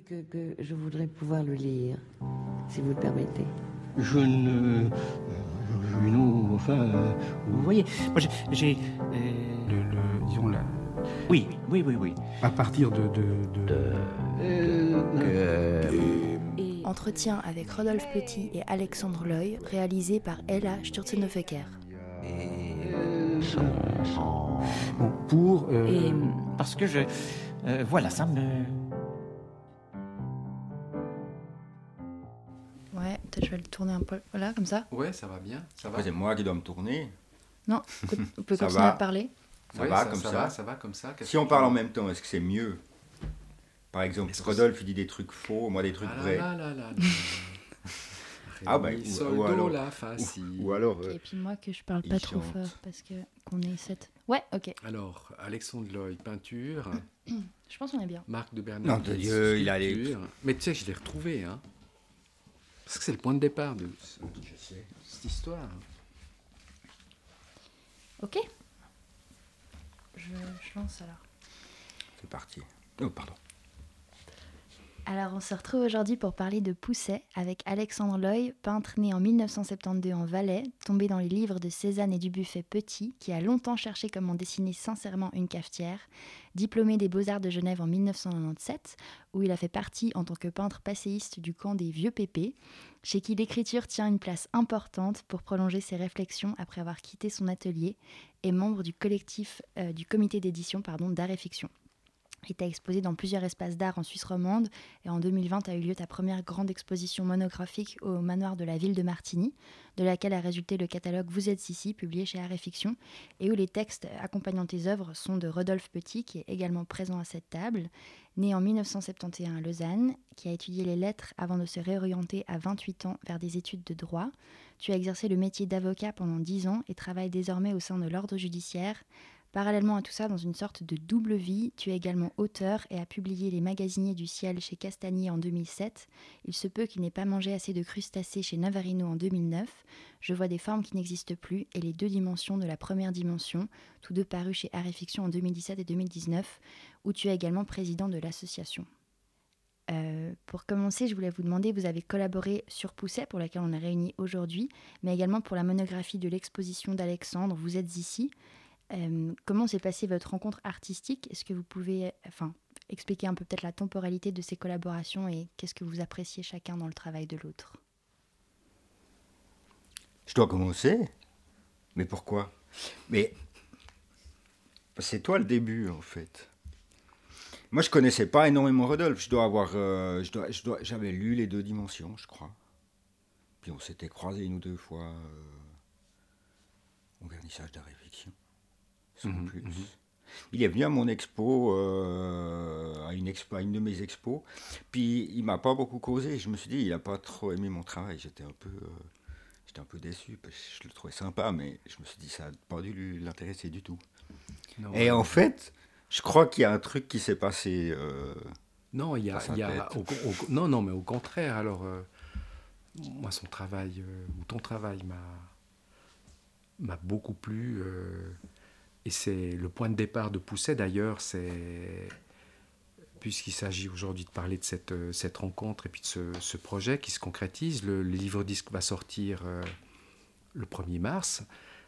que, que je voudrais pouvoir le lire, si vous le permettez. Je ne. euh, Non, enfin. euh, Vous voyez, moi j'ai- euh, Le, le- disons la, Oui, oui, oui, oui. à partir de, de, de- Entretien avec Rodolphe Petit et Alexandre Loy, réalisé par Ella Sturzenhofer. bon, pour euh, Et parce que je. euh, voilà, ça me. Tourner un peu. Voilà, comme ça. Ouais, ça va bien. Ça va. C'est moi qui dois me tourner. Non, on peut, Ça continuer va. à parler. Ça Ouais, va comme ça ça va, ça va comme ça. Si on parle en même temps, est-ce que c'est mieux? Par exemple, Rodolphe, il dit des trucs faux, moi des trucs Ah vrais. là là là là. Ah bah, ou- ou alors- la, si. Ou alors, euh, Et puis moi que je parle pas trop chante. fort parce que qu'on est sept. Ouais, ok. Alors, Alexandre Loy, peinture. Je pense qu'on est bien. Marc de Bernard. De Dieu, il a les-. Mais tu sais, je l'ai retrouvé, hein. Parce que c'est le point de départ de ce- cette histoire. Ok. Je, je lance alors. c'est parti. Oh, pardon. Alors, on se retrouve aujourd'hui pour parler de Pousset avec Alexandre Loy, peintre né en 1972 en Valais, tombé dans les livres de Cézanne et Dubuffet Petit, qui a longtemps cherché comment dessiner sincèrement une cafetière, diplômé des Beaux-Arts de Genève en 1997, où il a fait partie en tant que peintre passéiste du camp des Vieux Pépés, chez qui l'écriture tient une place importante pour prolonger ses réflexions après avoir quitté son atelier, et membre du collectif euh, du comité d'édition d'art et fiction. Il t'a exposé dans plusieurs espaces d'art en Suisse romande. Et en 2020 a eu lieu ta première grande exposition monographique au manoir de la ville de Martigny, de laquelle a résulté le catalogue Vous êtes ici, publié chez Art et Fiction, et où les textes accompagnant tes œuvres sont de Rodolphe Petit, qui est également présent à cette table, né en 1971 à Lausanne, qui a étudié les lettres avant de se réorienter à 28 ans vers des études de droit. Tu as exercé le métier d'avocat pendant 10 ans et travailles désormais au sein de l'ordre judiciaire, Parallèlement à tout ça, dans une sorte de double vie, tu es également auteur et as publié Les Magasiniers du Ciel chez Castagnier en 2007. Il se peut qu'il n'ait pas mangé assez de crustacés chez Navarino en 2009. Je vois des formes qui n'existent plus et les deux dimensions de la première dimension, tous deux parus chez Art et Fiction en 2017 et 2019, où tu es également président de l'association. Euh, pour commencer, je voulais vous demander, vous avez collaboré sur Pousset, pour laquelle on est réunis aujourd'hui, mais également pour la monographie de l'exposition d'Alexandre, Vous êtes ici. Comment s'est passée votre rencontre artistique? Est-ce que vous pouvez enfin, expliquer un peu peut-être la temporalité de ces collaborations et qu'est-ce que vous appréciez chacun dans le travail de l'autre? Je dois commencer Mais pourquoi? Mais c'est toi le début en fait. Moi je connaissais pas énormément Rodolphe. Je dois avoir, euh, j'avais lu les deux dimensions, je crois. Puis on s'était croisés une ou deux fois euh, au vernissage d'art et fiction, sans Mhm, plus. mhm. Il est venu à mon expo, euh, à, une expo, à une de mes expos, puis il m'a pas beaucoup causé. Je me suis dit, il a pas trop aimé mon travail. J'étais un peu, euh, j'étais un peu déçu parce que je le trouvais sympa, mais je me suis dit, ça n'a pas dû l'intéresser du tout. Non, Et en fait, je crois qu'il y a un truc qui s'est passé. euh, Non, il y a, dans sa il y a tête. au, au- non, non, mais au contraire. Alors, euh, moi, son travail euh, ou ton travail m'a m'a beaucoup plu. Et c'est le point de départ de Pousset. D'ailleurs, c'est puisqu'il s'agit aujourd'hui de parler de cette, euh, rencontre et puis de ce, projet qui se concrétise. Le, livre disque va sortir euh, le 1er mars.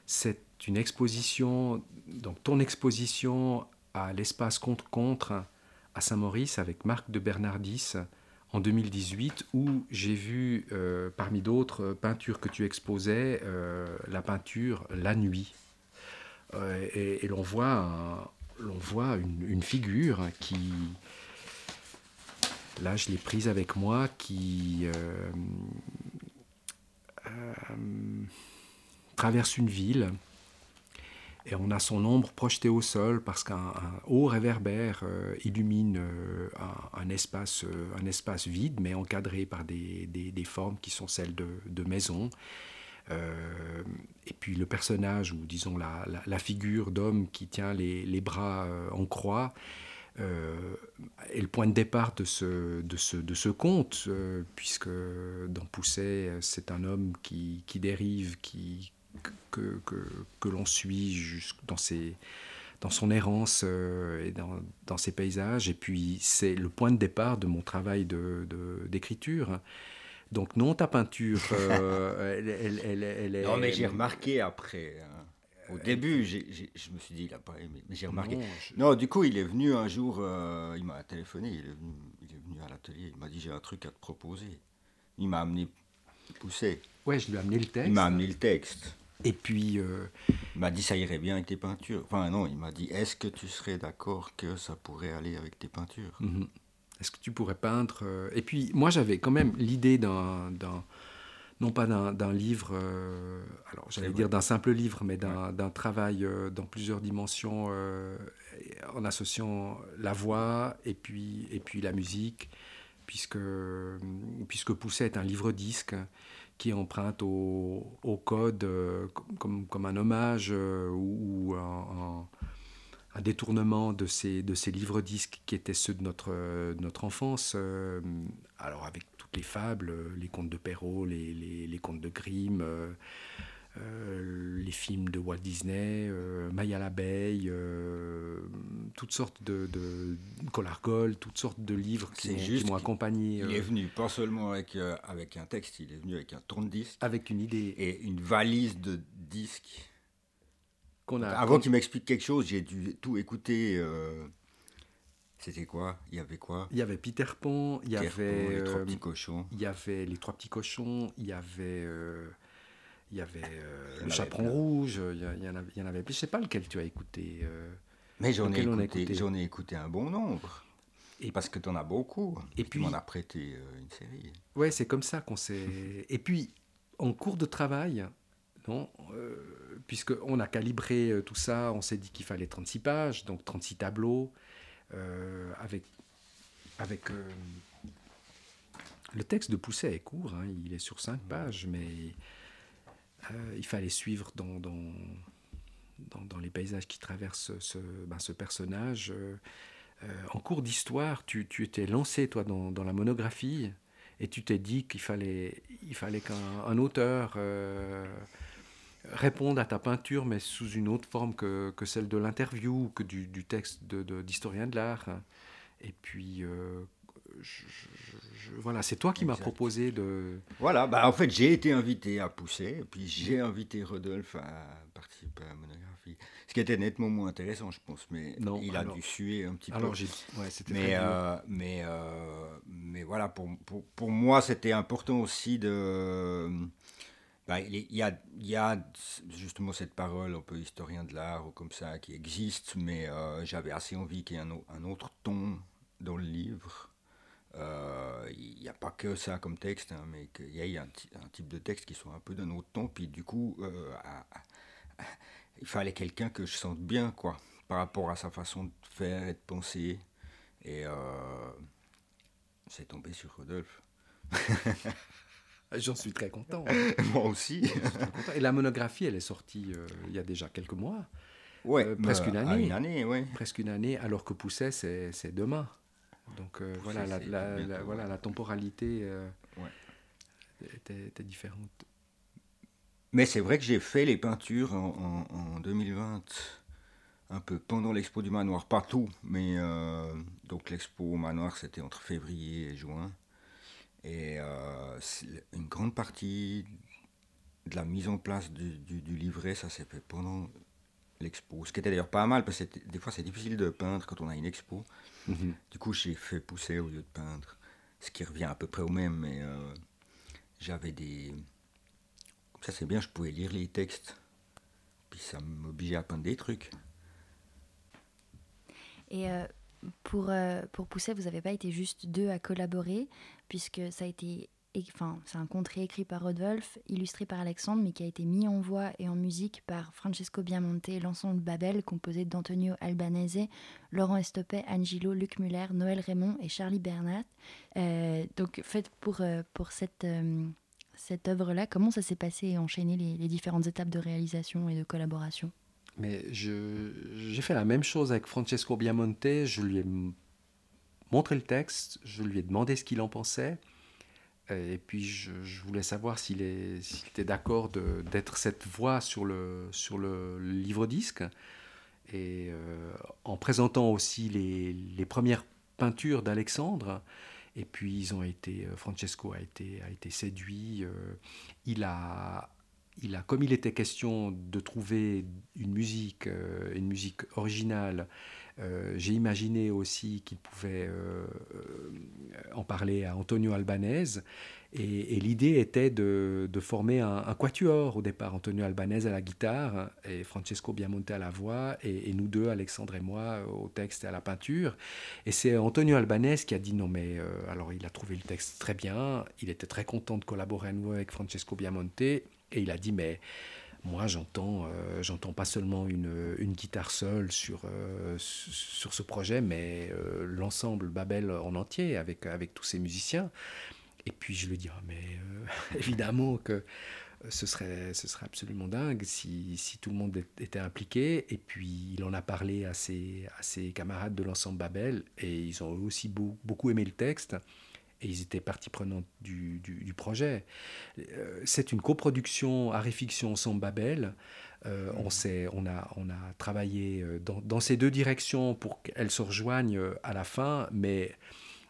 C'est une exposition, donc ton exposition à l'espace contre-contre à Saint-Maurice avec Marc de Bernardis en 2018 où j'ai vu, euh, parmi d'autres peintures que tu exposais, la peinture La Nuit. Et l'on voit, voit une, figure qui, là je l'ai prise avec moi, qui euh, euh, traverse une ville et on a son ombre projetée au sol parce qu'un un haut réverbère euh, illumine un, espace, un espace vide, mais encadré par des, des- des formes qui sont celles de, de maisons. Euh, et puis le personnage, ou disons la, la- figure d'homme qui tient les, bras euh, en croix, euh, est le point de départ de ce, de ce, de ce conte, euh, puisque dans Pousset, c'est un homme qui, qui dérive, qui, que, que, que l'on suit dans ses, dans son errance et dans, dans, ses paysages. Et puis, c'est le point de départ de mon travail d'écriture. De, Donc, non, ta peinture, euh, elle, elle, elle, Non, mais j'ai remarqué après. Hein. Au début, je me suis dit, il n'a pas aimé. Mais j'ai remarqué. Non, du coup, il est venu un jour, euh, il m'a téléphoné, il est venu, il est venu à l'atelier, il m'a dit, j'ai un truc à te proposer. Il m'a amené pousser. Ouais, je lui ai amené le texte. Il m'a amené le texte. Et puis. Euh, il m'a dit ça irait bien avec tes peintures. Enfin, non, il m'a dit est-ce que tu serais d'accord que ça pourrait aller avec tes peintures? Mhm. Est-ce que tu pourrais peindre euh, Et puis, moi, j'avais quand même l'idée d'un. Non pas d'un livre, euh, alors j'allais dire d'un simple livre, mais d'un travail dans plusieurs dimensions en associant la voix et puis, et puis la musique, puisque, puisque Pousset est un livre-disque qui emprunte au, au code euh, comme, comme, un hommage euh, ou, un, un, détournement de ces, de ces livres-disques qui étaient ceux de notre, notre enfance. Euh, alors avec toutes les fables, les contes de Perrault, les, les, les contes de Grimm. Euh, les films de Walt Disney, euh, Maya l'abeille, euh, toutes sortes de, de Gold, toutes sortes de livres qui m'ont accompagné. Il est venu pas seulement avec, avec un texte, il est venu avec un tourne-disque. Avec une idée. Et une valise de disques. Qu'on a, Avant qu'il m'explique quelque chose, j'ai dû tout écouter. C'était quoi? Il y avait quoi? Il y avait Peter Pan, il y avait les trois petits cochons. Il y avait les trois petits cochons, il y avait il y avait euh, le chaperon rouge, il y, en avait, il y en avait plus. Je sais pas lequel tu as écouté. Euh, mais j'en ai, écouté, j'en ai écouté un bon nombre. Et parce que tu en as beaucoup. Et puis, tu m'en as prêté euh, une série. Ouais, c'est comme ça qu'on s'est. et puis, en cours de travail, non, euh, puisqu'on a calibré tout ça, on s'est dit qu'il fallait 36 pages, donc 36 tableaux, avec. avec le texte de Pousset est court, hein, il est sur 5 pages, mais euh, il fallait suivre dans, dans, dans, les paysages qui traversent ce, ben, ce personnage. Euh, euh, en cours d'histoire, tu, tu, étais lancé, toi, dans, dans la monographie, et tu t'es dit qu'il fallait, il fallait qu'un auteur réponde à ta peinture, mais sous une autre forme que, que celle de l'interview, que du, du texte d'historien de, de l'art. Et puis, voilà, c'est toi qui m'as proposé de. Voilà, bah en fait j'ai été invité à pousser, et puis j'ai invité Rodolphe à participer à la monographie. Ce qui était nettement moins intéressant, je pense, mais non, il a dû suer un petit alors peu. Ouais, mais, euh, mais, euh, mais voilà, pour, pour, pour moi c'était important aussi de. Bah, il, y a, justement cette parole un peu historien de l'art ou comme ça qui existe, mais euh, j'avais assez envie qu'il y ait un, autre ton dans le livre. Euh, il n'y a pas que ça comme texte, hein, mais qu'il y ait un, type de texte qui soit un peu d'un autre ton. Puis du coup, euh, il fallait quelqu'un que je sente bien, quoi, par rapport à sa façon de faire et de penser. Et c'est tombé sur Rodolphe. J'en suis très content. Moi aussi. Et la monographie, elle est sortie il y a déjà quelques mois. Ouais, presque une année. une année, ouais. Presque une année, alors que Pousset, c'est demain. Donc euh, voilà, la, voilà, la temporalité euh, était, différente. Mais c'est vrai que j'ai fait les peintures en, 2020, un peu pendant l'expo du manoir, pas tout, mais euh, donc l'expo au manoir c'était entre février et juin. Et une grande partie de la mise en place du, du livret, ça s'est fait pendant l'expo. Ce qui était d'ailleurs pas mal, parce que des fois c'est difficile de peindre quand on a une expo. Mhm. Du coup, j'ai fait pousser au lieu de peindre, ce qui revient à peu près au même, mais euh, j'avais des. Comme ça, c'est bien, je pouvais lire les textes, puis ça m'obligeait à peindre des trucs. Et euh, pour, euh, pour Pousset, vous n'avez pas été juste deux à collaborer, puisque ça a été enfin, c'est un conte réécrit par Rodolphe, illustré par Alexandre, mais qui a été mis en voix et en musique par Francesco Biamonte, l'ensemble Babel, composé d'Antonio Albanese, Laurent Estopet, Angelo, Luc Muller, Noël Raymond et Charlie Bernat. Euh, donc, fait pour, euh, pour cette, euh, cette œuvre-là, comment ça s'est passé et enchaîné les, les, différentes étapes de réalisation et de collaboration? Mais j'ai fait la même chose avec Francesco Biamonte. Je lui ai montré le texte, je lui ai demandé ce qu'il en pensait. Et puis je, voulais savoir s'il était d'accord d'être cette voix sur le, sur le livre-disque. Et euh, en présentant aussi les, les premières peintures d'Alexandre, et puis ils ont été, euh, Francesco a été, a été séduit. euh, il a, il a, comme il était question de trouver une musique, euh, une musique originale, euh, j'ai imaginé aussi qu'il pouvait euh, euh, en parler à Antonio Albanese. Et, l'idée était de, former un, quatuor au départ. Antonio Albanese à la guitare et Francesco Biamonte à la voix, et, nous deux, Alexandre et moi, au texte et à la peinture. Et c'est Antonio Albanese qui a dit non, mais euh, alors il a trouvé le texte très bien, il était très content de collaborer à nouveau avec Francesco Biamonte, et il a dit mais moi j'entends euh, j'entends pas seulement une, une guitare seule sur, euh, su- sur ce projet, mais euh, l'ensemble Babel en entier avec, avec tous ces musiciens. Et puis je lui dis, Ah, mais évidemment que ce serait, ce serait absolument dingue si, si tout le monde était impliqué. Et puis il en a parlé à ses, à ses camarades de l'ensemble Babel et ils ont aussi beau- beaucoup aimé le texte et ils étaient partie prenante du, du- du projet. Euh, C'est une coproduction Art et Fiction Ensemble Babel. Euh, on, s'est- on, a, on a travaillé euh, dans, dans ces deux directions pour qu'elles se rejoignent euh, à la fin, mais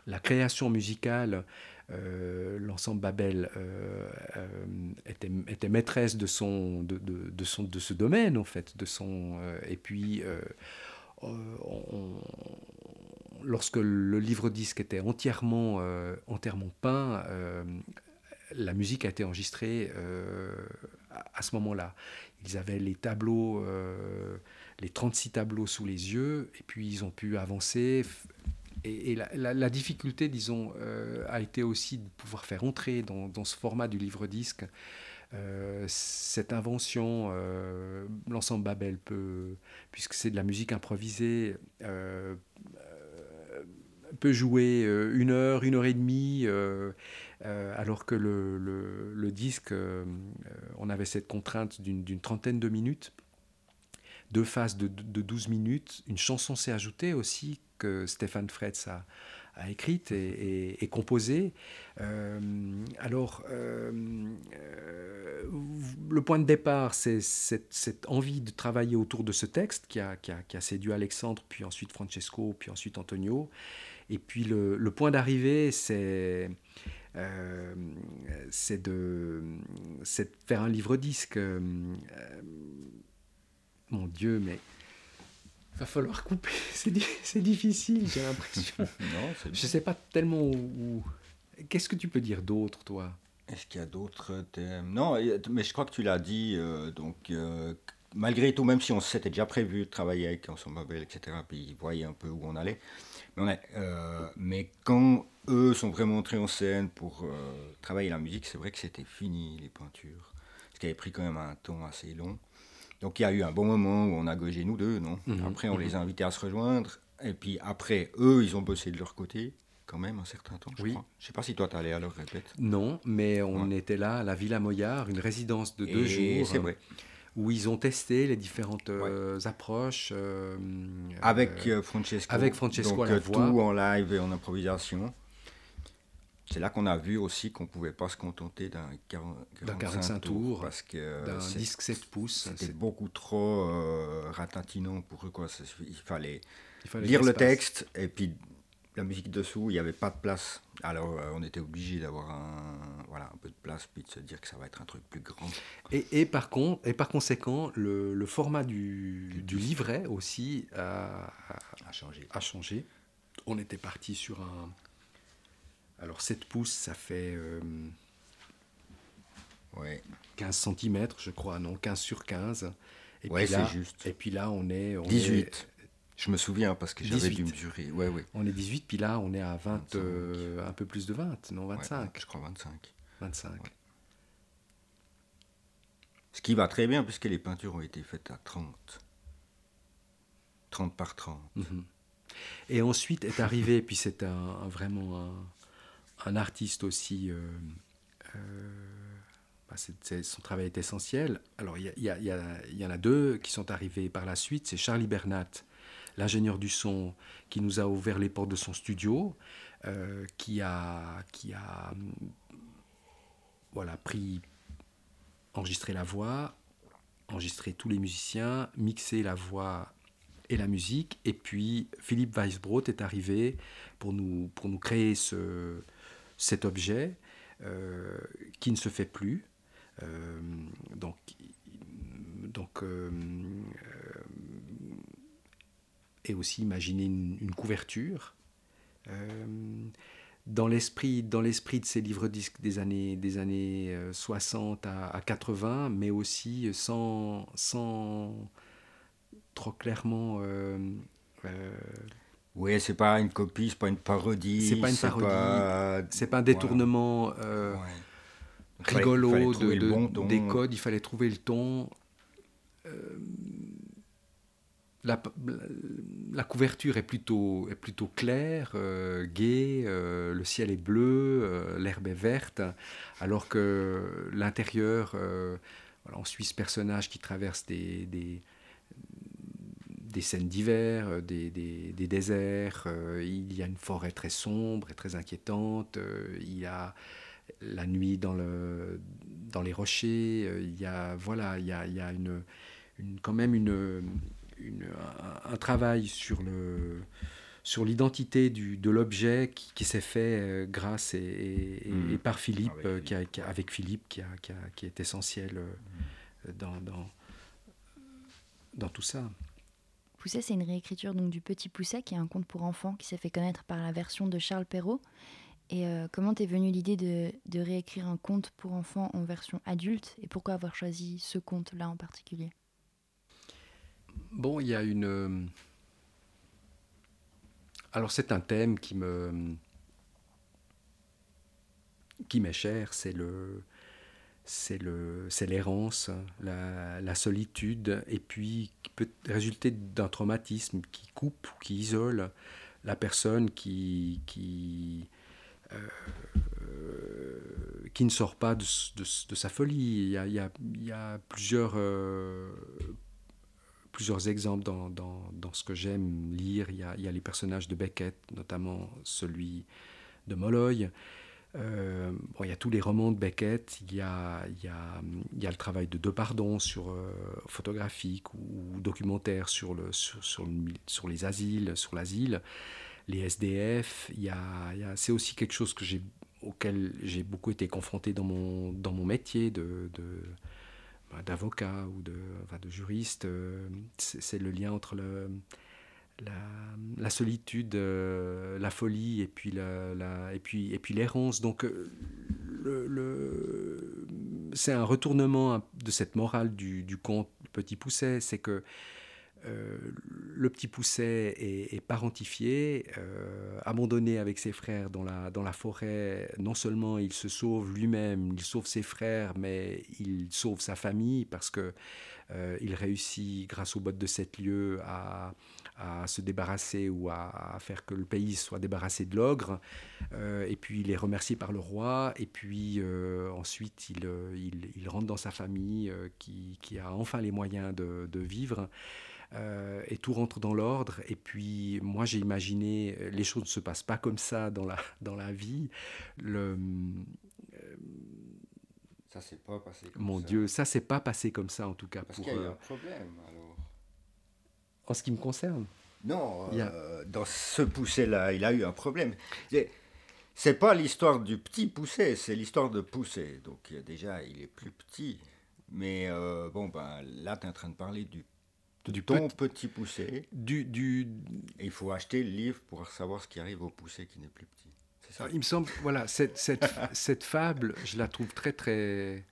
la création musicale, euh, l'ensemble Babel euh, était, était maîtresse de, son, de, de, de son, de ce domaine, en fait. De son, et puis, on- lorsque le livre-disque était entièrement, euh, entièrement peint, euh, la musique a été enregistrée euh, à, ce moment-là. Ils avaient les tableaux, les 36 tableaux sous les yeux, et puis ils ont pu avancer. Et, la, difficulté, disons, a été aussi de pouvoir faire entrer dans, dans ce format du livre-disque euh, cette invention, l'ensemble Babel peut, puisque c'est de la musique improvisée, peut jouer euh, une heure, une heure et demie, euh, euh, alors que le, le- disque, on avait cette contrainte d'une trentaine de minutes, deux phases de, de 12 minutes. Une chanson s'est ajoutée aussi que Stéphane Fretz a, a écrite et, et- composée. Alors, le point de départ, c'est cette, cette envie de travailler autour de ce texte qui a, qui a- qui a séduit Alexandre, puis ensuite Francesco, puis ensuite Antonio. Et puis le, le point d'arrivée, c'est euh, c'est de, faire un livre-disque. Euh, mon Dieu, mais il va falloir couper. C'est di- c'est difficile, j'ai l'impression. Je sais pas tellement où. où- Qu'est-ce que tu peux dire d'autre, toi? Est-ce qu'il y a d'autres thèmes? Non, mais je crois que tu l'as dit. euh, donc, euh, malgré tout, même si on s'était déjà prévu de travailler avec Ensemble Babel, etc., puis ils voyaient un peu où on allait. Mais, on a- euh, mais quand eux sont vraiment entrés en scène pour euh, travailler la musique, c'est vrai que c'était fini, les peintures. Ce qui avait pris quand même un temps assez long. Donc, il y a eu un bon moment où on a gaugé nous deux, non? Mhm, Après, on mhm. les a invités à se rejoindre. Et puis après, eux, ils ont bossé de leur côté, quand même, un certain temps, je Oui. crois. Je sais pas si toi, tu allé à leur répète. Non, mais on Ouais. était là à la Villa Moyard, une résidence de deux Et jours. C'est vrai. Où ils ont testé les différentes euh, approches. euh, Avec euh, Francesco. avec Francesco Donc, à la voix. tout en live et en improvisation. C'est là qu'on a vu aussi qu'on pouvait pas se contenter d'un 40 D'un 45 tours, parce que d'un disque 7 pouces. c'était beaucoup trop ratatinant pour eux quoi. Il fallait il fallait lire le texte et puis la musique dessous, il n'y avait pas de place. Alors euh, on était obligé d'avoir un, voilà, un peu de place puis de se dire que ça va être un truc plus grand. Et, et par contre, et par conséquent, le, le format du, du livret aussi a, à changer. a changé. On était parti sur un. Alors 7 pouces, ça fait euh, Ouais, 15 cm, je crois, non 15 sur 15. Et ouais c'est juste. Et puis là, on est. On 18. Est, Je me souviens parce que j'avais 18. dû mesurer. Ouais, ouais. on est 18, puis là, on est à 20, 25. euh, un peu plus de 20, non Ouais, 25. je crois 25. 25. Ce qui va très bien puisque les peintures ont été faites à 30. 30 par 30. Mhm. Et ensuite est arrivé, puis c'est un, un- vraiment un, un artiste aussi. euh, euh, bah, son travail est essentiel. Alors il y, y en a deux qui sont arrivés par la suite. C'est Charlie Bernat, l'ingénieur du son, qui nous a ouvert les portes de son studio, euh, qui a, qui a voilà, pris, enregistré la voix, enregistré tous les musiciens, mixé la voix et la musique. Et puis Philippe Weisbrot est arrivé pour nous, pour nous créer ce, cet objet euh, qui ne se fait plus. Euh, donc, donc et aussi imaginer une, une couverture. dans l'esprit dans l'esprit de ces livres disques des années des années 60 à, à 80 mais aussi sans sans trop clairement. Euh, euh, oui, c'est pas une copie, c'est pas une parodie. C'est pas une parodie. C'est pas, un détournement euh, rigolo de, des codes. Il fallait trouver le ton. La, couverture est plutôt, claire, euh, gaie, le ciel est bleu, l'herbe est verte, alors que l'intérieur, on suit ce personnage qui traverse des, scènes d'hiver, euh, des, déserts, euh, il y a une forêt très sombre et très inquiétante, euh, il y a la nuit dans, le, dans les rochers, il y a, voilà, il y a, quand même une, une, un, travail sur le sur l'identité de l'objet qui, qui s'est fait grâce et, et, mmh. par Philippe, avec, qui, a, qui avec Philippe, qui, a, qui, a, qui est essentiel mmh. dans, dans, dans tout ça. Pousset, c'est une réécriture donc du Petit Pousset, qui est un conte pour enfants qui s'est fait connaître par la version de Charles Perrault. Et euh, comment t'es venue l'idée de, de, réécrire un conte pour enfants en version adulte? Et pourquoi avoir choisi ce conte-là en particulier? Bon, il y a une. Euh, alors, c'est un thème qui me. qui m'est cher, c'est le c'est l'errance, la, solitude, et puis qui peut résulter d'un traumatisme qui coupe ou qui isole la personne qui, qui, euh, qui ne sort pas de, sa folie. Il y a, il y a, plusieurs, euh, plusieurs exemples dans, dans, dans ce que j'aime lire. Il y, a, il y, a, les personnages de Beckett, notamment celui de Molloy. Euh, bon, il y a tous les romans de Beckett, il y a, il y a, il y a le travail de Depardon sur euh, photographique ou, documentaire sur, le, sur, sur, les asiles, sur l'asile, les SDF. Il y a, c'est aussi quelque chose que j'ai, auquel j'ai beaucoup été confronté dans mon, dans mon métier de, de bah, d'avocat ou de, enfin, de juriste. Euh, c'est, le lien entre le la, solitude, euh, la folie et puis la, et puis puis l'errance. Donc euh, le, c'est un retournement de cette morale du, du conte Petit Pousset, c'est que le petit Pousset est, parentifié, abandonné avec ses frères dans la, forêt. Non seulement il se sauve lui-même, il sauve ses frères, mais il sauve sa famille parce que il réussit, grâce aux bottes de sept lieux, à, se débarrasser ou à, faire que le pays soit débarrassé de l'ogre. Euh, et puis il est remercié par le roi. Et puis euh, ensuite il, euh, rentre dans sa famille qui, a enfin les moyens de vivre. Et tout rentre dans l'ordre. Et puis moi j'ai imaginé, les choses ne se passent pas comme ça dans la, dans la vie. Le, ça s'est pas passé comme Mon ça. Dieu, ça s'est pas passé comme ça en tout cas. Parce qu'il y a eu un problème alors. En ce qui me concerne Non, euh, dans ce pousset-là, il a eu un problème. C'est pas l'histoire du petit pousset, c'est l'histoire de pousset. Donc déjà, il est plus petit. Mais euh, bon, ben, là, tu es en train de parler du, du ton petit, petit pousset. Du, du... Et il faut acheter le livre pour savoir ce qui arrive au pousset qui n'est plus petit. Ça. Il me semble, voilà, cette, cette, cette, fable, je la trouve très, très.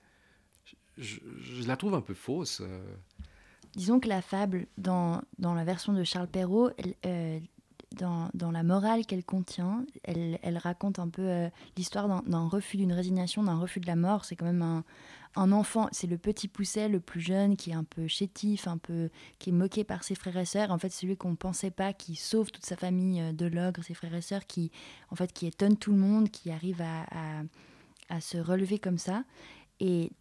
Je, je la trouve un peu fausse. Euh. Disons que la fable, dans, dans la version de Charles Perrault, elle, euh, dans, la morale qu'elle contient, elle, raconte un peu euh, l'histoire d'un refus d'une résignation, d'un refus de la mort. C'est quand même un, enfant, c'est le petit pousset, le plus jeune, qui est un peu chétif, un peu, qui est moqué par ses frères et sœurs. En fait, celui qu'on ne pensait pas, qui sauve toute sa famille euh, de l'ogre, ses frères et sœurs, qui, en fait, qui étonne tout le monde, qui arrive à se relever comme ça. Et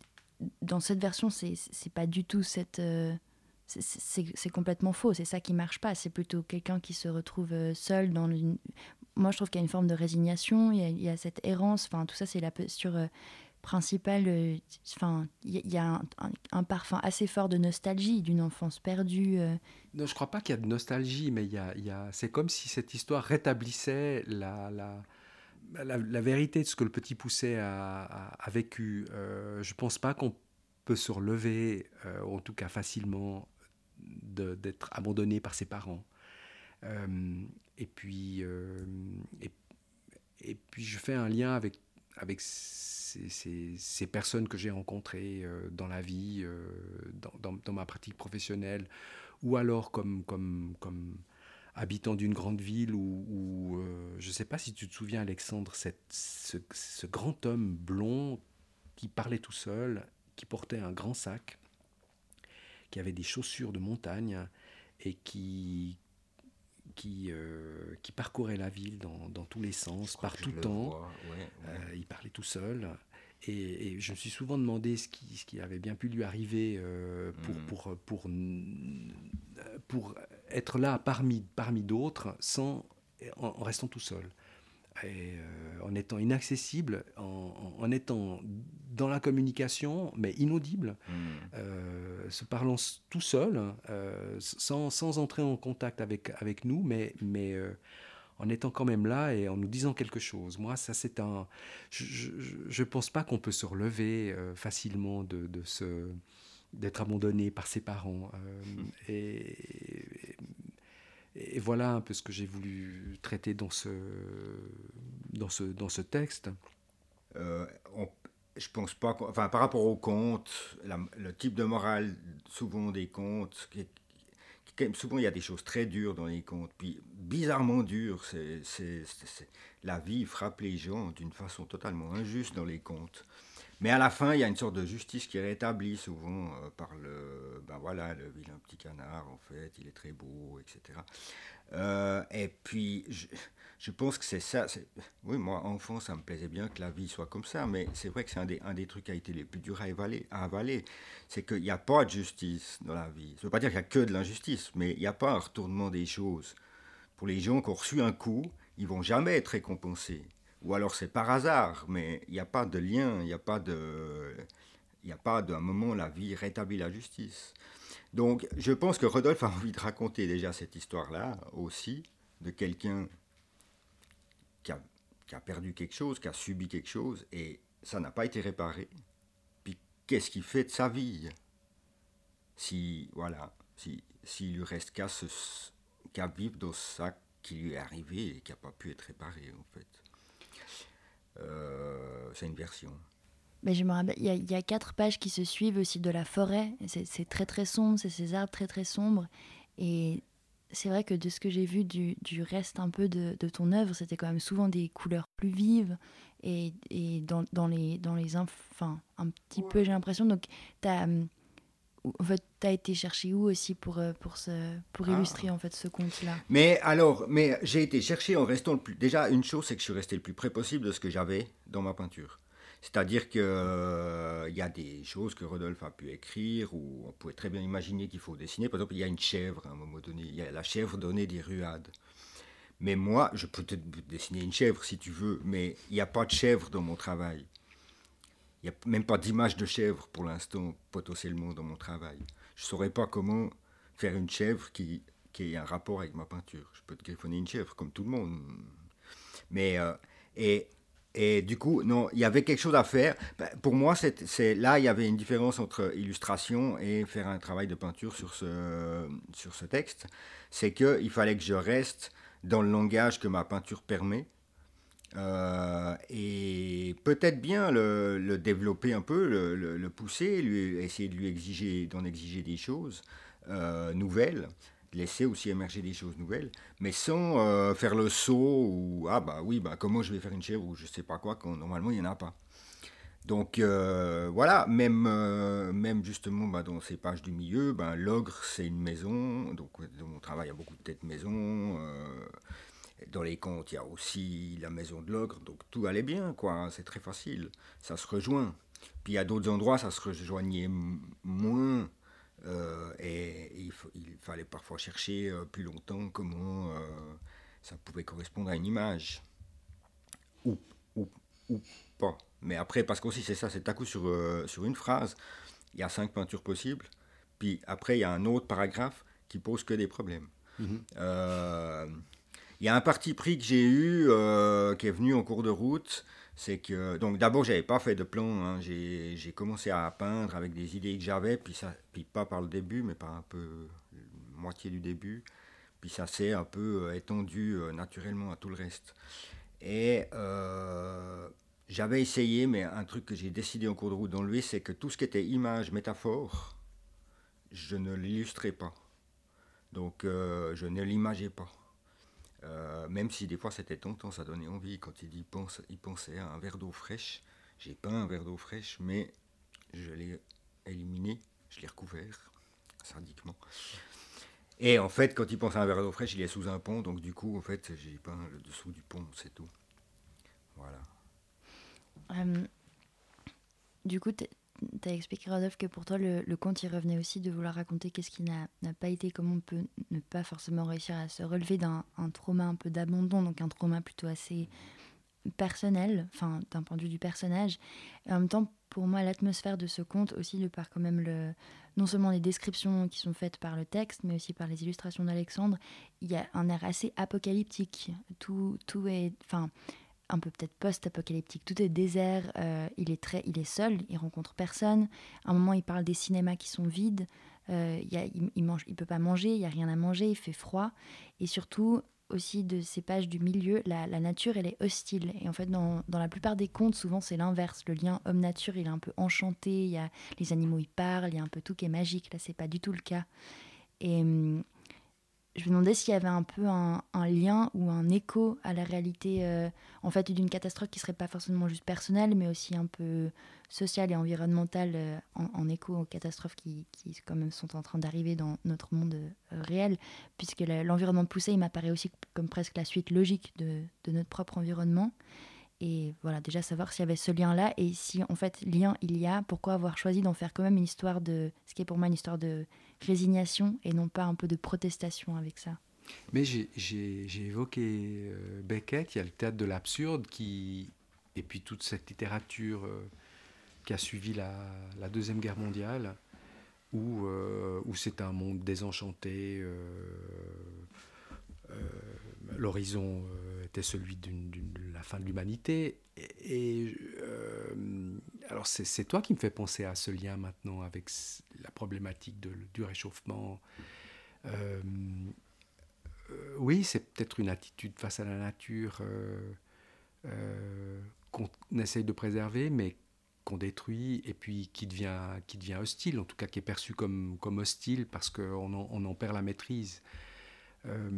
dans cette version, c'est pas du tout cette. Euh, c'est complètement faux, c'est ça qui marche pas. C'est plutôt quelqu'un qui se retrouve euh, seul dans une. Moi, je trouve qu'il y a une forme de résignation, il y a, cette errance. Enfin, tout ça, c'est la posture euh, principal. euh, Enfin, il y, a un, parfum assez fort de nostalgie d'une enfance perdue. Non, je crois pas qu'il y a de nostalgie, mais il y a, c'est comme si cette histoire rétablissait la, la, la, vérité de ce que le petit Pousset a, vécu. Je pense pas qu'on peut se relever, en tout cas facilement, d'être abandonné par ses parents. Euh, et puis, euh, et, puis je fais un lien avec avec ces, personnes que j'ai rencontrées euh, dans la vie, dans, dans- ma pratique professionnelle, ou alors comme, comme, comme habitant d'une grande ville, ou, je ne sais pas si tu te souviens, Alexandre, cette- ce, ce grand homme blond qui parlait tout seul, qui portait un grand sac, qui avait des chaussures de montagne et qui, qui, euh, qui parcourait la ville dans, dans tous les sens, par Je tout temps. vois, ouais, ouais. Euh, il parlait tout seul. Et, et je me suis souvent demandé ce qui, ce qui avait bien pu lui arriver euh, pour, Mhm. pour, pour, pour être là parmi, parmi d'autres sans, en, en restant tout seul. Et euh, en étant inaccessible, en, étant dans la communication, mais inaudible, Mm. euh, se parlant tout seul, euh, sans, sans entrer en contact avec, avec nous, mais, mais en étant quand même là et en nous disant quelque chose. Moi, ça c'est un... Je ne pense pas qu'on peut se relever facilement de, de ce d'être abandonné par ses parents. euh, et, et- voilà un peu ce que j'ai voulu traiter dans ce, dans ce, dans ce texte. Euh, je pense pas. Enfin, par rapport aux contes, le type de morale, souvent des contes, souvent il y a des choses très dures dans les contes, puis bizarrement dures. La vie frappe les gens d'une façon totalement injuste dans les contes. Mais à la fin, il y a une sorte de justice qui est rétablie souvent euh, par le, ben voilà, le vilain petit canard. En fait, il est très beau, etc. Euh, et puis, je, je pense que c'est ça. Oui, moi, enfant, ça me plaisait bien que la vie soit comme ça, mais c'est vrai que c'est un des, un des trucs qui a été les plus durs à avaler. À avaler. C'est qu'il n'y a pas de justice dans la vie. Ça ne veut pas dire qu'il n'y a que de l'injustice, mais il n'y a pas un retournement des choses. Pour les gens qui ont reçu un coup, ils vont jamais être récompensés. Ou alors c'est par hasard, mais il n'y a pas de lien, il n'y a pas de... Il n'y a pas d'un moment la vie rétablit la justice. Donc je pense que Rodolphe a envie de raconter déjà cette histoire-là aussi, de quelqu'un qui a, qui a perdu quelque chose, qui a subi quelque chose, et ça n'a pas été réparé. Puis qu'est-ce qu'il fait de sa vie? Si, voilà, si, s'il lui reste qu'à vivre dans ça qui lui est arrivé et qui n'a pas pu être réparé, en fait. Euh, c'est une version. Mais je me rappelle, il y, a- il y a quatre pages qui se suivent aussi de la forêt. C'est très très sombre, c'est ces arbres très très sombres. Et c'est vrai que de ce que j'ai vu du, du reste un peu de, de ton œuvre, c'était quand même souvent des couleurs plus vives. Et, et dans, dans les, dans les enfin, un petit peu, j'ai l'impression. Donc, tu as, été chercher où aussi pour, euh, pour, ce, pour Ah. illustrer en fait ce conte-là? Mais alors, mais j'ai été chercher en restant le plus. Déjà, une chose, c'est que je suis resté le plus près possible de ce que j'avais dans ma peinture. C'est-à-dire qu'il y a des choses que Rodolphe a pu écrire, ou on pouvait très bien imaginer qu'il faut dessiner. Par exemple, il y a une chèvre à un moment donné. Il y a la chèvre donnée des ruades. Mais moi, je peux te dessiner une chèvre si tu veux, mais il n'y a pas de chèvre dans mon travail. Il n'y a même pas d'image de chèvre pour l'instant, potentiellement, dans mon travail. Je ne saurais pas comment faire une chèvre qui, qui ait un rapport avec ma peinture. Je peux te griffonner une chèvre, comme tout le monde. Mais, euh, et, et du coup, non, il y avait quelque chose à faire. Ben, pour moi, c'est, là, il y avait une différence entre illustration et faire un travail de peinture sur ce, sur ce texte. C'est qu'il fallait que je reste dans le langage que ma peinture permet. Euh, et peut-être bien le, développer un peu, le, pousser, lui, essayer de lui exiger, d'en exiger des choses euh, nouvelles, laisser aussi émerger des choses nouvelles, mais sans euh, faire le saut ou ah bah oui bah comment je vais faire une chèvre ou je sais pas quoi quand normalement il y en a pas. Donc euh, voilà, même, même justement bah, dans ces pages du milieu, bah, l'ogre c'est une maison, donc dans mon travail il y a beaucoup de têtes maison. Dans les contes, il y a aussi la maison de l'ogre, donc tout allait bien, quoi. C'est très facile, ça se rejoint. Puis a d'autres endroits, ça se rejoignait moins, euh, et, et il, il, fallait parfois chercher euh, plus longtemps comment euh, ça pouvait correspondre à une image, ou, ou, ou pas. Mais après, parce qu'aussi c'est ça, c'est à coup sur, sur une phrase, il y a cinq peintures possibles. Puis après, il y a un autre paragraphe qui pose que des problèmes. Euh, Il y a un parti pris que j'ai eu, euh, qui est venu en cours de route, c'est que donc d'abord j'avais pas fait de plan, hein. j'ai commencé à peindre avec des idées que j'avais, puis pas par le début, mais par un peu la moitié du début, puis ça s'est un peu euh, étendu euh, naturellement à tout le reste. Et euh, j'avais essayé, mais un truc que j'ai décidé en cours de route d'enlever, c'est que tout ce qui était image, métaphore, je ne l'illustrais pas. Donc euh, je ne l'imageais pas. Euh, même si des fois c'était tentant, ça donnait envie. Quand il, y pense, il pensait à un verre d'eau fraîche, j'ai pas un verre d'eau fraîche, mais je l'ai éliminé, je l'ai recouvert, sadiquement. Et en fait, quand il pense à un verre d'eau fraîche, il est sous un pont, donc du coup, en fait, j'ai peint le dessous du pont, c'est tout. Voilà. Euh, du coup, tu as expliqué, Rodolphe, que pour toi, le, conte, il revenait aussi de vouloir raconter qu'est-ce qui n'a pas été, comment on peut ne pas forcément réussir à se relever d'un un trauma un peu d'abandon, donc un trauma plutôt assez personnel, enfin, d'un point de vue du personnage. Et en même temps, pour moi, l'atmosphère de ce conte, aussi de par quand même le, non seulement les descriptions qui sont faites par le texte, mais aussi par les illustrations d'Alexandre, il y a un air assez apocalyptique. Tout, tout est, enfin, un peu peut-être post-apocalyptique. Tout est désert. euh, il est très, il est seul. Il rencontre personne. À un moment, il parle des cinémas qui sont vides. euh, il, y a- il, mange, il peut pas manger. Il y a rien à manger. Il fait froid. Et surtout aussi de ces pages du milieu, la, nature, elle est hostile. Et en fait, dans, dans la plupart des contes, souvent, c'est l'inverse. Le lien homme-nature, il est un peu enchanté. Il y a les animaux, ils parlent. Il y a un peu tout qui est magique. Là, c'est pas du tout le cas. Hum, je me demandais s'il y avait un peu un, lien ou un écho à la réalité, euh, en fait, d'une catastrophe qui serait pas forcément juste personnelle, mais aussi un peu sociale et environnementale, euh, en, écho aux catastrophes qui, qui, quand même sont en train d'arriver dans notre monde euh, réel, puisque l'environnement de Poussey, il m'apparaît aussi comme presque la suite logique de, de notre propre environnement. Et voilà, déjà savoir s'il y avait ce lien-là et si en fait lien il y a, pourquoi avoir choisi d'en faire quand même une histoire de, ce qui est pour moi une histoire de résignation et non pas un peu de protestation avec ça. Mais j'ai- évoqué euh, Beckett, il y a le théâtre de l'absurde qui et puis toute cette littérature euh, qui a suivi la, la Deuxième Guerre mondiale, où, euh, où c'est un monde désenchanté. L'horizon euh, était celui de la fin de l'humanité. Et, euh, alors c'est toi qui me fais penser à ce lien maintenant avec la problématique du réchauffement. Euh, oui, c'est peut-être une attitude face à la nature qu'on essaye de préserver, mais qu'on détruit et puis qui devient, hostile, en tout cas qui est perçu comme, hostile parce qu'on en, on en perd la maîtrise. Euh,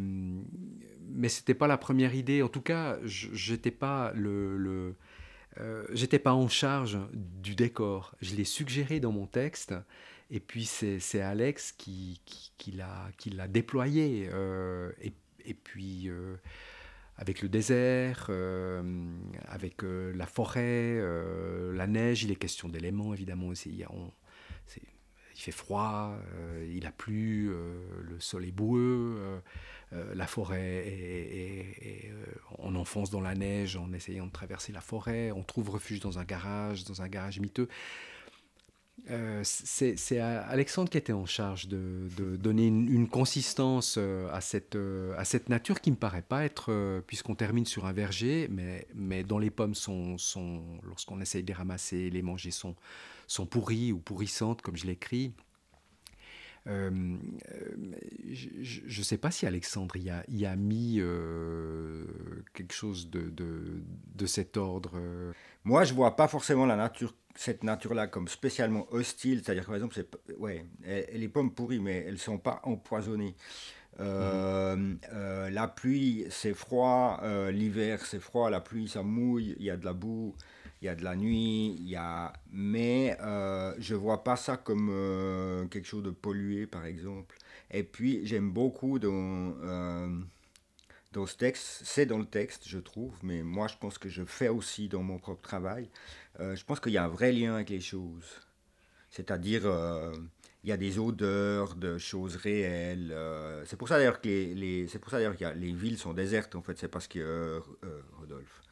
mais c'était pas la première idée. En tout cas, j'étais pas euh, pas en charge du décor. Je l'ai suggéré dans mon texte, et puis c'est Alex qui, l'a déployé. euh, et, puis avec le désert, avec la forêt, la neige, il est question d'éléments évidemment aussi. Il fait froid, euh, il a plu, euh, le sol est boueux, euh, la forêt est, on enfonce dans la neige en essayant de traverser la forêt, on trouve refuge dans un garage, dans un garage miteux. Euh, c'est Alexandre qui était en charge de, donner une, consistance euh, à cette, euh, à cette nature qui me paraît pas être, puisqu'on termine sur un verger, mais, mais dont les pommes sont, lorsqu'on essaye de les ramasser, les manger, sont, pourries ou pourrissantes, comme je l'écris. Euh, je ne sais pas si Alexandre y a, mis quelque chose de, de, cet ordre. Moi, je vois pas forcément la nature, cette nature-là comme spécialement hostile. C'est-à-dire que, par exemple, ouais, elle- les pommes pourries, mais elles sont pas empoisonnées. Euh, euh, la pluie, c'est froid. euh, l'hiver, c'est froid. La pluie, ça mouille. Il y a de la boue. Il y a de la nuit. Il y a... Mais je vois pas ça comme quelque chose de pollué, par exemple. Et puis, j'aime beaucoup dans... dans ce texte, c'est dans le texte, je trouve, mais moi je pense que je fais aussi dans mon propre travail. Euh, je pense qu'il y a un vrai lien avec les choses. C'est-à-dire, euh, il y a des odeurs de choses réelles. euh, c'est pour ça d'ailleurs que les, villes sont désertes en fait. C'est parce que Rodolphe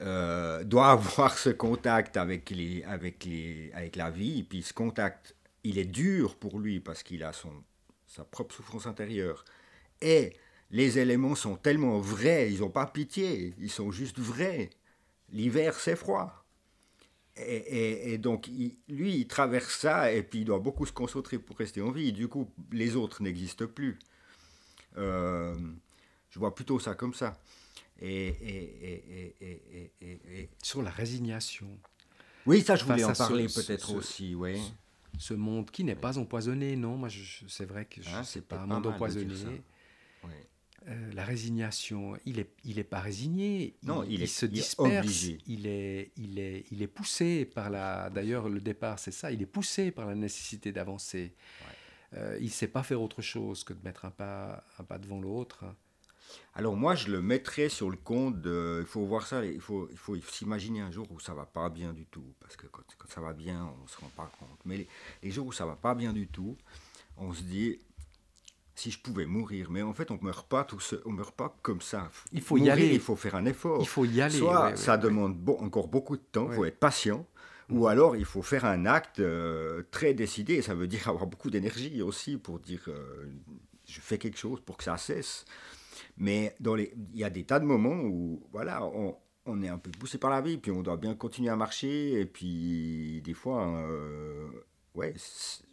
euh, doit avoir ce contact avec, la vie, et puis ce contact, il est dur pour lui parce qu'il a sa propre souffrance intérieure. Et les éléments sont tellement vrais, ils n'ont pas pitié, ils sont juste vrais. L'hiver, c'est froid. Et, et- et donc, il- lui, il traverse ça, et puis il doit beaucoup se concentrer pour rester en vie. Du coup, les autres n'existent plus. Euh, je vois plutôt ça comme ça. Et, et- et- et- et- et- et- et- Sur la résignation. Oui, ça, je voulais en parler peut-être aussi, oui. Ce monde qui n'est pas empoisonné, non? Moi, c'est vrai que je Hein, c'est c'est pas un monde empoisonné. Oui. Euh, la résignation, il est, il est pas résigné. Non, il est- se il disperse. Il est, il est, il est poussé par la. D'ailleurs, le départ, c'est ça. Il est poussé par la nécessité d'avancer. Euh, il sait pas faire autre chose que de mettre un pas, un pas devant l'autre. Alors moi, je le mettrais sur le compte de... Il faut voir ça, il faut, il faut s'imaginer un jour où ça va pas bien du tout. Parce que quand, quand ça va bien, on se rend pas compte. Mais les, les jours où ça va pas bien du tout, on se dit, si je pouvais mourir. Mais en fait, on meurt pas tout seul, on meurt pas comme ça. Il faut y aller. Il faut faire un effort. Il faut y aller. Soit ouais, ouais, ça ouais. demande encore beaucoup de temps, il faut être patient, ou alors il faut faire un acte euh, très décidé, ça veut dire avoir beaucoup d'énergie aussi pour dire euh, je fais quelque chose pour que ça cesse. Mais dans les, il y a des tas de moments où voilà, on, on est un peu poussé par la vie, puis on doit bien continuer à marcher, et puis des fois, euh, ouais, c'est-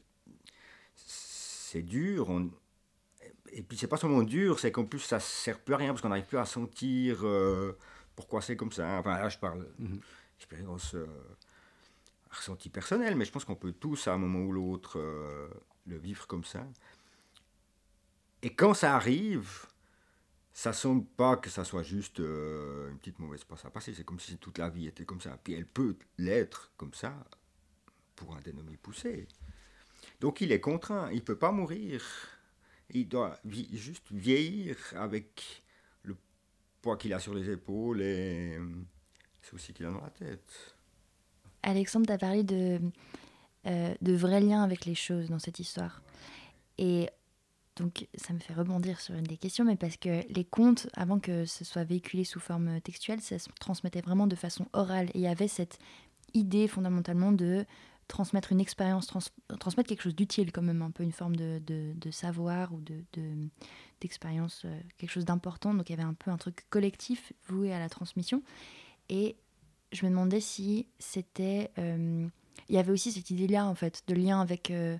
c'est dur. On, et puis c'est pas seulement dur, c'est qu'en plus ça sert plus à rien parce qu'on n'arrive plus à sentir euh, pourquoi c'est comme ça. Enfin là je parle Mhm. expérience euh, ressenti personnel, mais je pense qu'on peut tous à un moment ou l'autre euh, le vivre comme ça. Et quand ça arrive, ça semble pas que ça soit juste euh, une petite mauvaise passe à passer. C'est comme si toute la vie était comme ça. Puis elle peut l'être comme ça pour un dénommé poussé. Donc il est contraint, il peut pas mourir. Il doit juste vieillir avec le poids qu'il a sur les épaules et euh, c'est aussi qu'il a dans la tête. Alexandre, tu as parlé de, euh, de vrais liens avec les choses dans cette histoire. Et donc, ça me fait rebondir sur une des questions, mais parce que les contes, avant que ce soit véhiculé sous forme textuelle, ça se transmettait vraiment de façon orale. Et il y avait cette idée fondamentalement de transmettre une expérience, trans- transmettre quelque chose d'utile, quand même, un peu une forme de, savoir ou de- de- d'expérience, euh, quelque chose d'important. Donc, il y avait un peu un truc collectif voué à la transmission. Et je me demandais si c'était. euh, il y avait aussi cette idée-là, en fait, de lien avec, euh,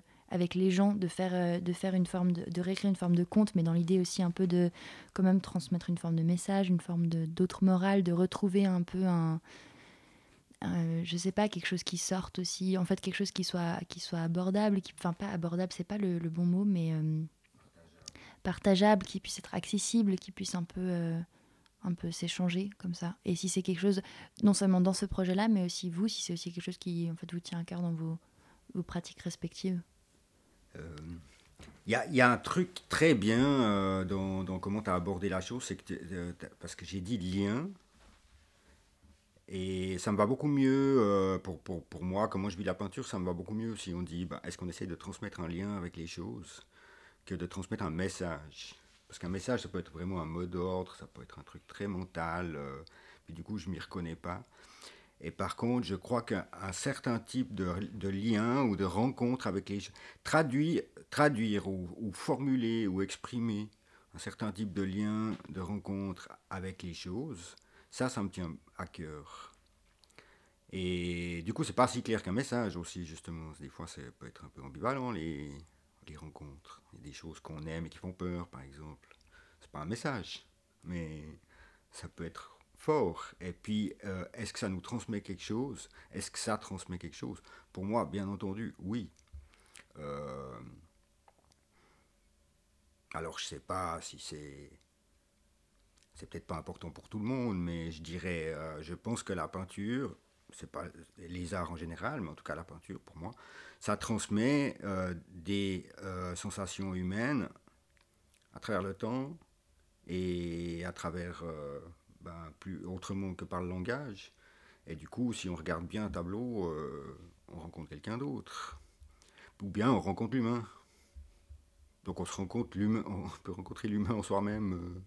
les gens, de faire, une forme de, réécrire une forme de conte, mais dans l'idée aussi un peu de quand même transmettre une forme de message, une forme d'autre morale, de retrouver un peu un. Un- je sais pas, quelque chose qui sorte aussi, en fait, quelque chose qui soit, qui soit abordable, qui, enfin, pas abordable, c'est pas le, bon mot, mais euh, partageable, qui puisse être accessible, qui puisse un peu. euh, peu s'échanger comme ça. Et si c'est quelque chose, non seulement dans ce projet-là, mais aussi vous, si c'est aussi quelque chose qui en fait vous tient à cœur dans vos, vos pratiques respectives. Euh, Il y, a, il y a un truc très bien euh, dans, dans comment tu as abordé la chose, c'est que euh, parce que j'ai dit lien, et ça me va beaucoup mieux euh, pour, pour, pour moi, comment je vis la peinture, ça me va beaucoup mieux si on dit bah, est-ce qu'on essaie de transmettre un lien avec les choses que de transmettre un message? Parce qu'un message, ça peut être vraiment un mot d'ordre, ça peut être un truc très mental, euh, puis du coup, je m'y reconnais pas. Et par contre, je crois qu'un un certain type de, de lien ou de rencontre avec les gens, traduire, traduire ou formuler ou exprimer un certain type de lien, de rencontre avec les choses, ça, ça me tient à cœur. Et du coup, c'est pas si clair qu'un message aussi, justement. Des fois, ça peut être un peu ambivalent, les, les rencontres. Il y a des choses qu'on aime et qui font peur, par exemple. C'est pas un message, mais ça peut être fort. Et puis, euh, est-ce que ça nous transmet quelque chose? Est-ce que ça transmet quelque chose? Pour moi, bien entendu, oui. Euh, alors, je sais pas si c'est. C'est peut-être pas important pour tout le monde, mais je dirais, euh, je pense que la peinture, c'est pas les arts en général, mais en tout cas la peinture pour moi, ça transmet euh, des euh, sensations humaines à travers le temps et à travers ben, plus autrement que par le langage. Et du coup, si on regarde bien un tableau, on rencontre quelqu'un d'autre. Ou bien on rencontre l'humain. Donc on se rencontre l'humain, on peut rencontrer l'humain en soi-même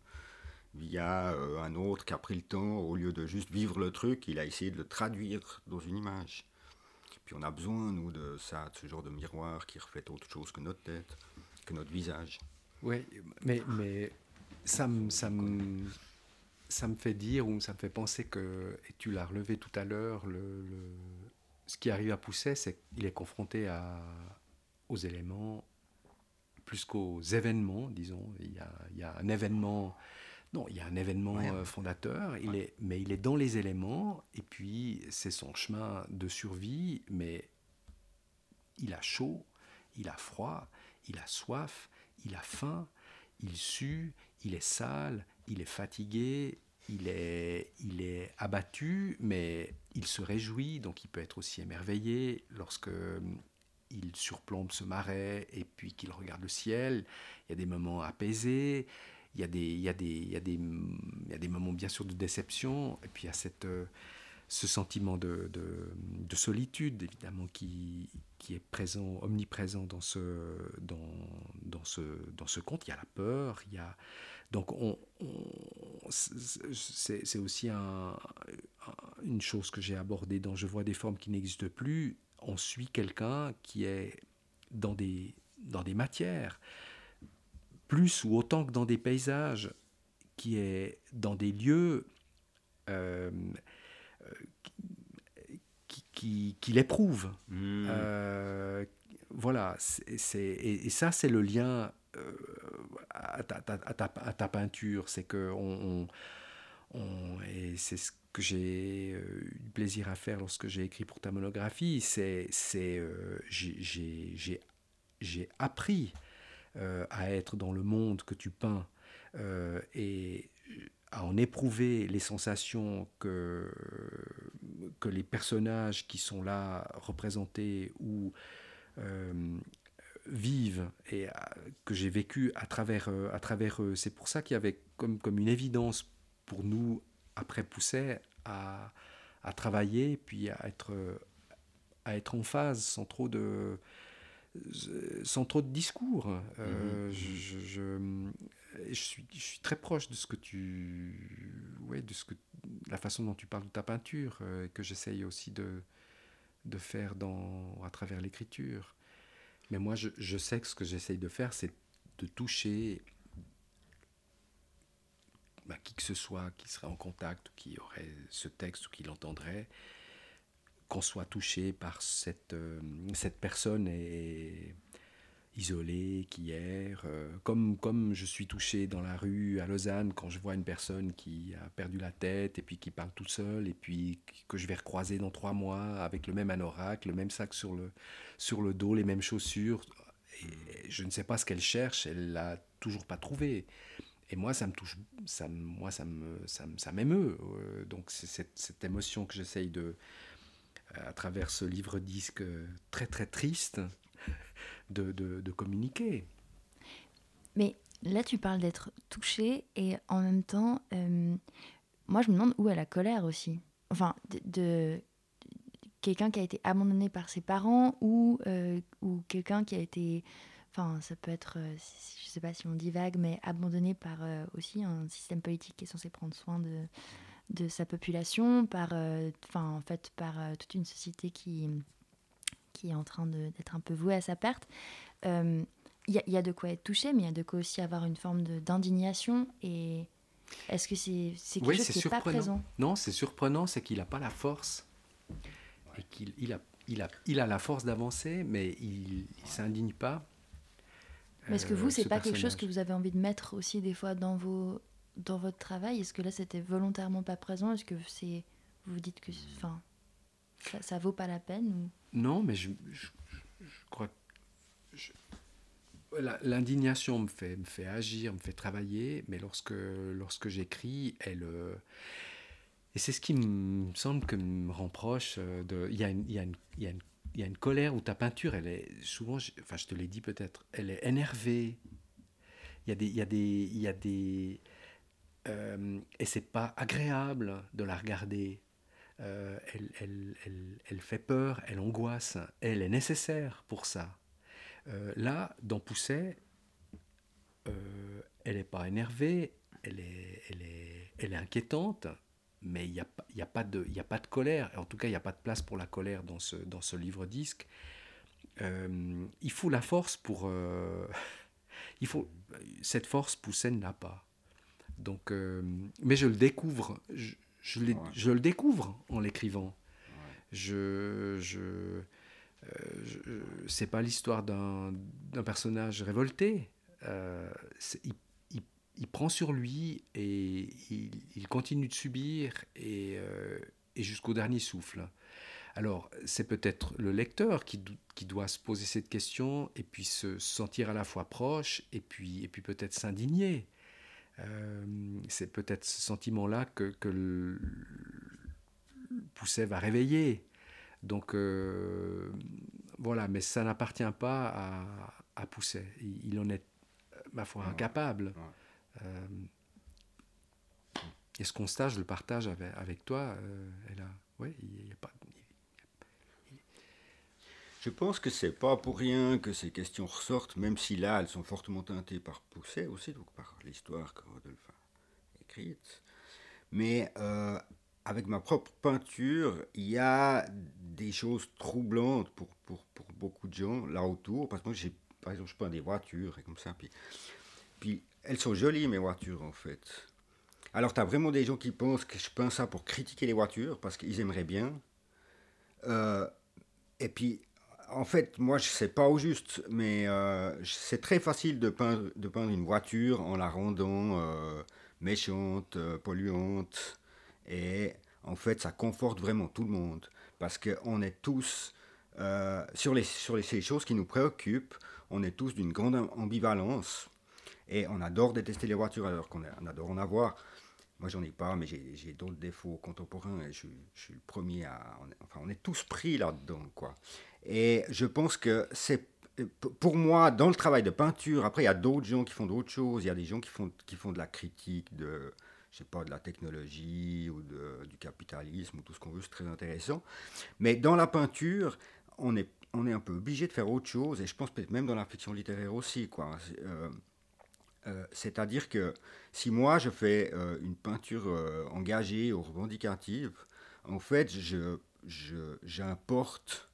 euh, via euh, un autre qui a pris le temps, au lieu de juste vivre le truc, il a essayé de le traduire dans une image. Puis on a besoin, nous, de ça, de ce genre de miroir qui reflète autre chose que notre tête, que notre visage. Oui, mais, mais ça me, ça, me, ça me fait dire ou ça me fait penser que, et tu l'as relevé tout à l'heure, le- ce qui arrive à Pousset, c'est qu'il est confronté à, aux éléments plus qu'aux événements, disons. Il y, a, il y a un événement, non, il y a un événement Ouais. euh, fondateur, il est, mais il est dans les éléments, et puis c'est son chemin de survie, mais il a chaud, il a froid, il a soif, il a faim, il sue, il est sale, il est fatigué, il est, il est abattu, mais il se réjouit, donc il peut être aussi émerveillé lorsque hum, il surplombe ce marais et puis qu'il regarde le ciel. Il y a des moments apaisés, il y a des, il y a des, il y a des, il y a des moments bien sûr de déception, et puis il y a cette, euh, ce sentiment de, de, de solitude, évidemment, qui, qui est présent, omniprésent dans ce, dans, dans, ce, dans ce conte. Il y a la peur, il y a... Donc, on, on- c'est aussi un- une chose que j'ai abordée dans Je vois des formes qui n'existent plus. On suit quelqu'un qui est dans des, dans des matières, plus ou autant que dans des paysages, qui est dans des lieux euh, euh, qui, qui, qui l'éprouve. Hmm. Euh, voilà, c'est, et, et ça, c'est le lien euh, à, ta, à ta- à ta peinture. C'est que on, on- on- et c'est ce que j'ai eu plaisir à faire lorsque j'ai écrit pour ta monographie. C'est, c'est, j'ai, j'ai- j'ai- j'ai appris à être dans le monde que tu peins euh, et à en éprouver les sensations que, que les personnages qui sont là représentés ou euh, vivent et euh, que j'ai vécu à travers, euh, à travers eux. C'est pour ça qu'il y avait comme, comme une évidence pour nous, après Pousset, à, à travailler, puis à être, euh, à être en phase sans trop de, sans trop de discours. Euh, je, je- je- je suis, je suis très proche de ce que tu, ouais, de ce que, la façon dont tu parles de ta peinture, euh, que j'essaye aussi de, de faire dans, à travers l'écriture. Mais moi, je, sais que ce que j'essaye de faire, c'est de toucher bah, qui que ce soit qui serait en contact, qui aurait ce texte ou qui l'entendrait, qu'on soit touché par cette, euh, cette personne est isolée, qui erre, euh, comme, comme je suis touché dans la rue à Lausanne quand je vois une personne qui a perdu la tête et puis qui parle tout seul et puis que je vais recroiser dans trois mois avec le même anorak, le même sac sur le, sur le dos, les mêmes chaussures. Et je ne sais pas ce qu'elle cherche, elle l'a toujours pas trouvé. Et moi, ça me touche, ça, moi, ça me, ça, ça m'émeut. Euh, donc, c'est cette, cette émotion que j'essaye de, à travers ce livre-disque euh, très très triste, de, de, communiquer. Mais là, tu parles d'être touché et en même temps, euh, moi, je me demande où est la colère aussi. Enfin, de, quelqu'un qui a été abandonné par ses parents ou, euh, ou quelqu'un qui a été. Enfin, ça peut être, euh, je sais pas si on dit vague, mais abandonné par aussi un système politique qui est censé prendre soin de, de sa population, par, euh, enfin, en fait, par euh, toute une société qui, qui est en train d'être un peu vouée à sa perte. Euh, il y, a- il y a de quoi être touché, mais il y a de quoi aussi avoir une forme d'indignation. Et est-ce que c'est c'est quelque Oui, chose qui n'est pas présent? Non, c'est surprenant, c'est qu'il n'a pas la force. Et qu'il il a, il a, il a la force d'avancer, mais il ne s'indigne pas. Mais est-ce que euh, vous, c'est ce pas quelque chose que vous avez envie de mettre aussi des fois dans, vos, dans votre travail Est-ce que là, c'était volontairement pas présent? Est-ce que c'est vous dites que enfin, ça, ça vaut pas la peine. Non, mais je, je, je- crois que je- l'indignation me fait, me fait agir, me fait travailler, mais lorsque, lorsque j'écris, elle. euh, et c'est ce qui me semble que me rend proche. euh, de- Il y, a une- il y, a une- il y, a colère où ta peinture, elle est souvent, enfin je te l'ai dit peut-être, elle est énervée. Il y a des. Il y a des, il y a des euh, et c'est pas agréable de la regarder. Euh, elle, elle, elle, elle fait peur, elle angoisse, elle est nécessaire pour ça. Euh, là, dans Pousset, euh, elle n'est pas énervée, elle est, elle est, elle est inquiétante, mais il n'y a, y a, pas de- a pas de colère. En tout cas, il n'y a pas de place pour la colère dans ce, dans ce livre-disque. Il faut la force pour... il faut, cette force, Poussin ne l'a pas. Donc, euh, mais je le découvre. Je, je, l'ai- Ouais. je le découvre en l'écrivant. Je, je, euh, je- c'est pas l'histoire d'un, personnage révolté. Euh, il, il- il prend sur lui et il, il continue de subir et, et jusqu'au dernier souffle. Alors, c'est peut-être le lecteur qui, doit se poser cette question et puis se sentir à la fois proche et puis, et puis peut-être s'indigner. Euh, c'est peut-être ce sentiment-là que, que le- Pousset va réveiller. Donc, euh, voilà, mais ça n'appartient pas à, à Pousset. Il, il en est, ma foi, incapable. Ouais. Euh, et ce constat, je le partage avec, avec toi. Euh, elle a, ouais, il y a pas, Je pense que c'est pas pour rien que ces questions ressortent, même si là, elles sont fortement teintées par Pousset aussi, donc par l'histoire que Rodolphe a écrite. Mais euh, avec ma propre peinture, il y a des choses troublantes pour, pour, pour beaucoup de gens là autour, parce que moi, par exemple, je peins des voitures et comme ça, puis, puis elles sont jolies, mes voitures, en fait. Alors, tu as vraiment des gens qui pensent que je peins ça pour critiquer les voitures, parce qu'ils aimeraient bien. Euh, et puis, en fait, moi, je sais pas au juste, mais euh, c'est très facile de peindre, de peindre une voiture en la rendant euh, méchante, euh, polluante. Et en fait, ça conforte vraiment tout le monde. Parce qu'on est tous, sur, les, sur ces choses qui nous préoccupent, on est tous d'une grande ambivalence. Et on adore détester les voitures alors qu'on adore en avoir. Moi, j'en ai pas, mais j'ai d'autres défauts contemporains et je suis le premier à. on est- enfin, on est tous pris là-dedans, quoi. Et je pense que c'est. Pour moi, dans le travail de peinture, après, il y a d'autres gens qui font d'autres choses. Il y a des gens qui font, qui font de la critique de, je sais pas, de la technologie ou de- du capitalisme ou tout ce qu'on veut, c'est très intéressant. Mais dans la peinture, on est, on est un peu obligé de faire autre chose, et je pense peut-être même dans la fiction littéraire aussi, euh, euh, C'est-à-dire que si moi je fais euh, une peinture engagée ou revendicative, en fait, je, je- j'importe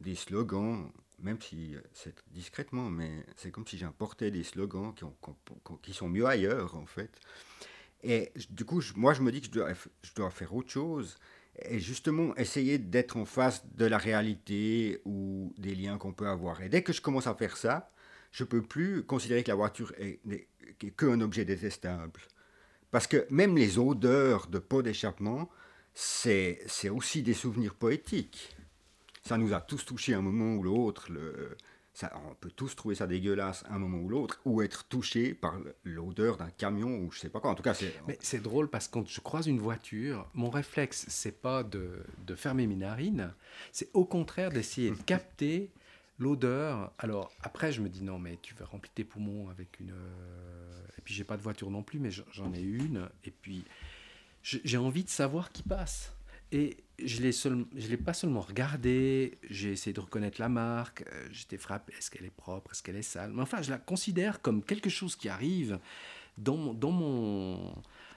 des slogans, même si euh, c'est discrètement, mais c'est comme si j'importais des slogans qui, ont- qui ont- qui sont mieux ailleurs, en fait. Et du coup, moi, je me dis que je dois, faire autre chose. Et justement, essayer d'être en face de la réalité ou des liens qu'on peut avoir. Et dès que je commence à faire ça, je peux plus considérer que la voiture est, qu'est qu'un objet détestable. Parce que même les odeurs de pot d'échappement, c'est aussi des souvenirs poétiques. Ça nous a tous touchés un moment ou l'autre. Le, ça, on peut tous trouver ça dégueulasse un moment ou l'autre, ou être touché par l'odeur d'un camion ou je sais pas quoi. En tout cas, c'est. Mais c'est drôle parce que quand je croise une voiture, mon réflexe, c'est pas de, de fermer mes narines, c'est au contraire d'essayer de capter l'odeur. Alors après, je me dis non, mais tu vas remplir tes poumons avec une. euh, Et puis j'ai pas de voiture non plus, mais j'en- ai une. Et puis j'ai envie de savoir qui passe. Et je l'ai seul- je l'ai pas seulement regardé, j'ai essayé de reconnaître la marque, euh, j'étais frappé, est-ce qu'elle est propre, est-ce qu'elle est sale? Mais enfin, je la considère comme quelque chose qui arrive dans mon, dans mon,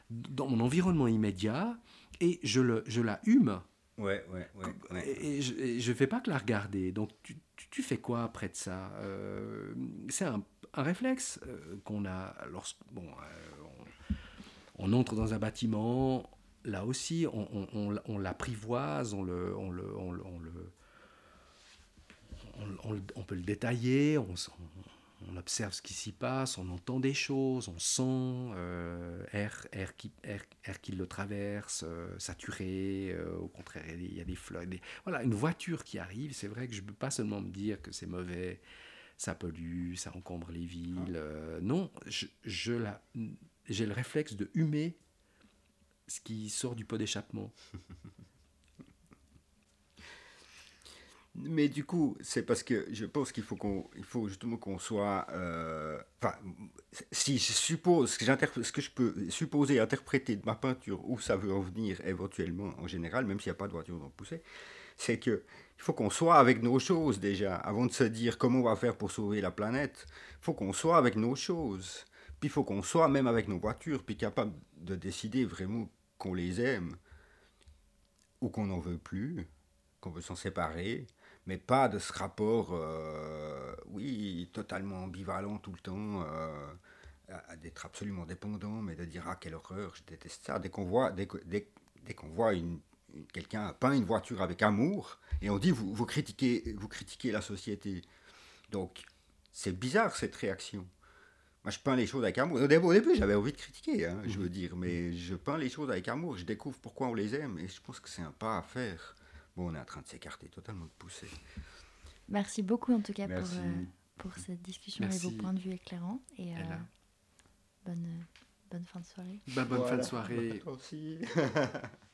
dans mon environnement immédiat et je, le, je la hume. Ouais, ouais, ouais. ouais. Et, et je- ne fais pas que la regarder. Donc, tu, tu- tu fais quoi après de ça? Euh, C'est un, un réflexe euh, qu'on a lorsque bon, on, on entre dans un bâtiment. Là aussi, on, on- on- on l'apprivoise, on le, on le, on le, on peut le détailler, on, observe ce qui s'y passe, on entend des choses, on sent euh, air, air, qui, air, air qui le traverse, euh, saturé, euh, au contraire, il y a des- fleurs. des- Voilà, une voiture qui arrive, c'est vrai que je ne peux pas seulement me dire que c'est mauvais, ça pollue, ça encombre les villes. euh, non, je, je la- j'ai le réflexe de humer ce qui sort du pot d'échappement. Mais du coup, c'est parce que je pense qu'il faut qu'on, faut justement qu'on soit, euh, enfin, si je suppose ce que ce que je peux supposer interpréter de ma peinture où ça veut en venir éventuellement en général, même s'il n'y a pas de voiture dans le poussé, c'est que il faut qu'on soit avec nos choses déjà avant de se dire comment on va faire pour sauver la planète. Il faut qu'on soit avec nos choses Puis il faut qu'on soit, même avec nos voitures, puis capable de décider vraiment qu'on les aime ou qu'on n'en veut plus, qu'on veut s'en séparer, mais pas de ce rapport, euh, oui, totalement ambivalent tout le temps, euh, d'être absolument dépendant, mais de dire ah quelle horreur, je déteste ça. Dès qu'on voit, dès, qu'on voit une- quelqu'un peint une voiture avec amour, et on dit vous, vous critiquez, vous critiquez la société. Donc c'est bizarre cette réaction. Moi, je peins les choses avec amour. Au début, au début, j'avais envie de critiquer, hein, je veux dire, mais je peins les choses avec amour. Je découvre pourquoi on les aime, et je pense que c'est un pas à faire. Bon, on est en train de s'écarter totalement de pousser. Merci beaucoup en tout cas pour, Merci. euh, pour cette discussion et Merci. vos points de vue éclairants. Et euh, bonne, bonne fin de soirée. Bah, bonne fin de soirée. Aussi.